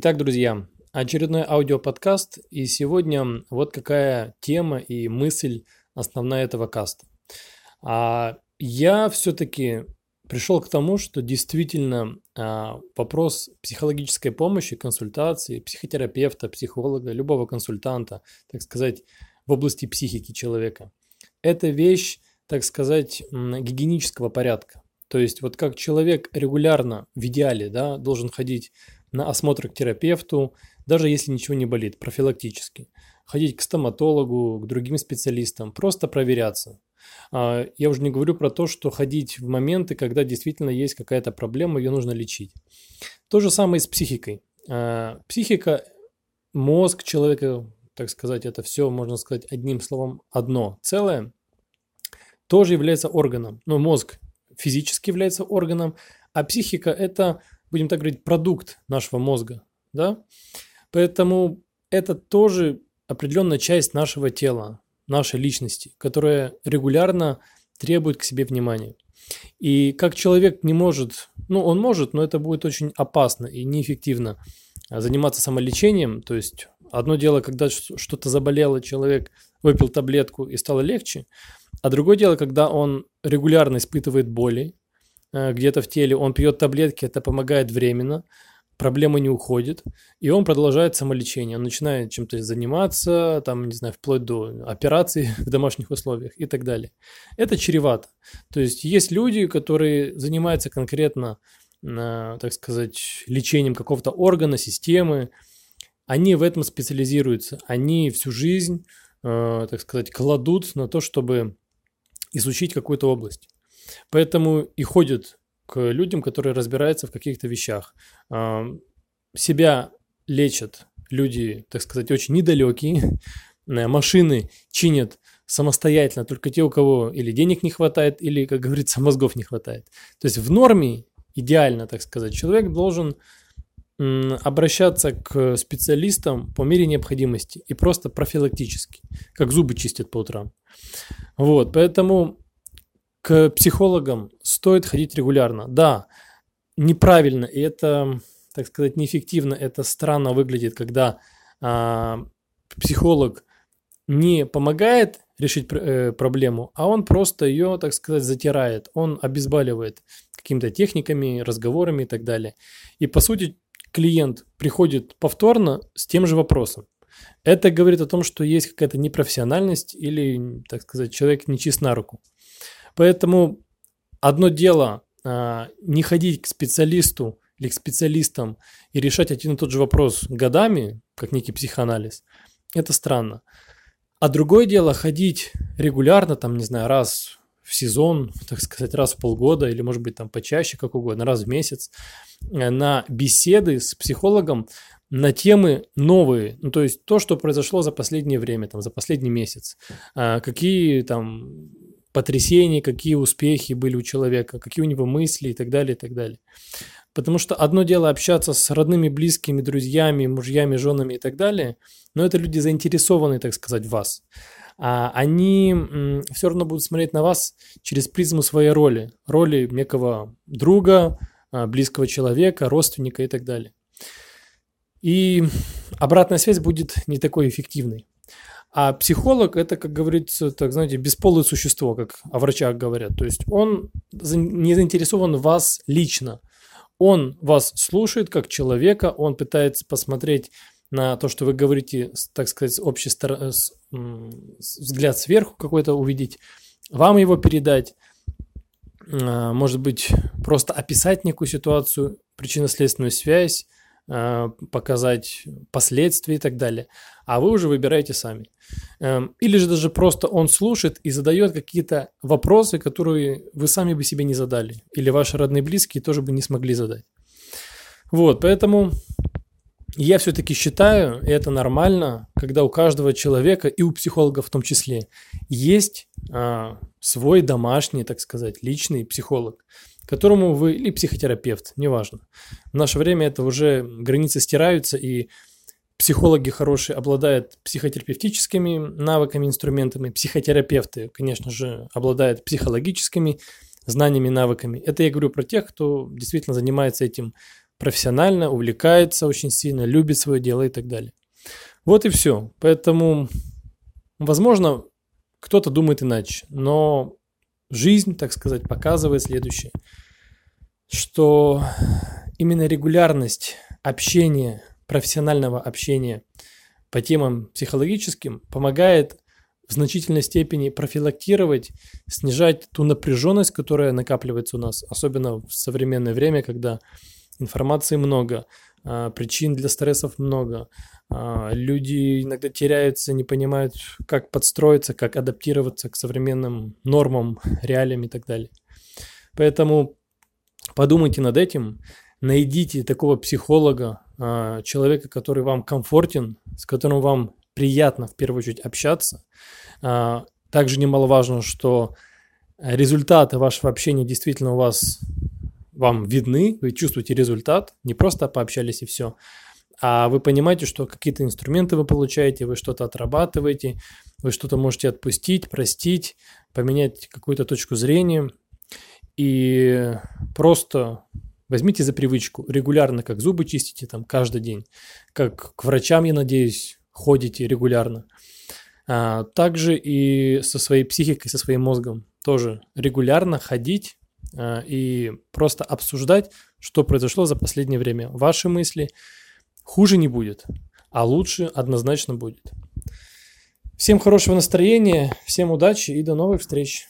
Итак, друзья, очередной аудиоподкаст, и сегодня вот какая тема и мысль основная этого каста. А я все-таки пришел к тому, что действительно а, вопрос психологической помощи, консультации, психотерапевта, психолога, любого консультанта, так сказать, в области психики человека, это вещь, так сказать, гигиенического порядка. То есть вот как человек регулярно, в идеале, да, должен ходить на осмотр к терапевту, даже если ничего не болит, профилактически. Ходить к стоматологу, к другим специалистам, просто проверяться. А, я уже не говорю про то, что ходить в моменты, когда действительно есть какая-то проблема, ее нужно лечить. То же самое и с психикой. А, психика, мозг человека, так сказать, это все, можно сказать, одним словом, одно целое, тоже является органом. Но мозг физически является органом, а психика – это будем так говорить, продукт нашего мозга, да? Поэтому это тоже определенная часть нашего тела, нашей личности, которая регулярно требует к себе внимания. И как человек не может, ну он может, но это будет очень опасно и неэффективно заниматься самолечением. То есть одно дело, когда что-то заболело, человек выпил таблетку и стало легче, а другое дело, когда он регулярно испытывает боли, где-то в теле, он пьет таблетки, это помогает временно, проблема не уходит, и он продолжает самолечение. Он начинает чем-то заниматься, там, не знаю, вплоть до операций в домашних условиях и так далее. Это чревато. То есть есть люди, которые занимаются конкретно, э, так сказать, лечением какого-то органа, системы, они в этом специализируются, они всю жизнь, э, так сказать, кладут на то, чтобы изучить какую-то область. Поэтому и ходят к людям, которые разбираются в каких-то вещах. Себя лечат люди, так сказать, очень недалекие. Машины чинят самостоятельно только те, у кого или денег не хватает, или, как говорится, мозгов не хватает. То есть в норме, идеально, так сказать, человек должен обращаться к специалистам по мере необходимости и просто профилактически, как зубы чистят по утрам. Вот, поэтому к психологам стоит ходить регулярно. Да, неправильно, и это, так сказать, неэффективно, это странно выглядит, когда а, психолог не помогает решить э, проблему, а он просто ее, так сказать, затирает, он обезболивает какими-то техниками, разговорами и так далее. И по сути клиент приходит повторно с тем же вопросом. Это говорит о том, что есть какая-то непрофессиональность или, так сказать, человек не чист на руку. Поэтому одно дело а, не ходить к специалисту или к специалистам и решать один и тот же вопрос годами, как некий психоанализ, это странно. А другое дело ходить регулярно, там, не знаю, раз в сезон, так сказать, раз в полгода или, может быть, там почаще, как угодно, раз в месяц, э, на беседы с психологом на темы новые, ну, то есть то, что произошло за последнее время, там, за последний месяц, а, какие там потрясения, какие успехи были у человека, какие у него мысли и так далее, и так далее. Потому что одно дело общаться с родными, близкими, друзьями, мужьями, женами и так далее, но это люди заинтересованы, так сказать, в вас. А они все равно будут смотреть на вас через призму своей роли, роли некого друга, а, близкого человека, родственника и так далее. И обратная связь будет не такой эффективной. А психолог это, как говорится, так знаете, бесполое существо, как о врачах говорят. То есть он не заинтересован в вас лично. Он вас слушает как человека, он пытается посмотреть на то, что вы говорите, так сказать, общий стар... взгляд сверху какой-то увидеть, вам его передать, а, может быть, просто описать некую ситуацию, причинно-следственную связь, а, показать последствия и так далее. А вы уже выбираете сами. Эм, или же даже просто он слушает и задает какие-то вопросы, которые вы сами бы себе не задали. Или ваши родные близкие тоже бы не смогли задать. Вот, поэтому я все-таки считаю, и это нормально, когда у каждого человека, и у психолога в том числе, есть а, свой домашний, так сказать, личный психолог которому вы, или психотерапевт, неважно. В наше время это уже границы стираются, и психологи хорошие обладают психотерапевтическими навыками, инструментами, психотерапевты, конечно же, обладают психологическими знаниями, навыками. Это я говорю про тех, кто действительно занимается этим профессионально, увлекается очень сильно, любит свое дело и так далее. Вот и все. Поэтому, возможно, кто-то думает иначе, но жизнь, так сказать, показывает следующее, что именно регулярность общения, профессионального общения по темам психологическим помогает в значительной степени профилактировать, снижать ту напряженность, которая накапливается у нас, особенно в современное время, когда информации много, а, причин для стрессов много, а, люди иногда теряются, не понимают, как подстроиться, как адаптироваться к современным нормам, реалиям и так далее. Поэтому подумайте над этим, найдите такого психолога, а, человека, который вам комфортен, с которым вам приятно в первую очередь общаться. А, также немаловажно, что результаты вашего общения действительно у вас вам видны, вы чувствуете результат, не просто пообщались и все, а вы понимаете, что какие-то инструменты вы получаете, вы что-то отрабатываете, вы что-то можете отпустить, простить, поменять какую-то точку зрения. И просто возьмите за привычку регулярно, как зубы чистите там каждый день, как к врачам, я надеюсь, ходите регулярно. А, также и со своей психикой, со своим мозгом тоже регулярно ходить а, и просто обсуждать, что произошло за последнее время. Ваши мысли, Хуже не будет, а лучше однозначно будет. Всем хорошего настроения, всем удачи и до новых встреч.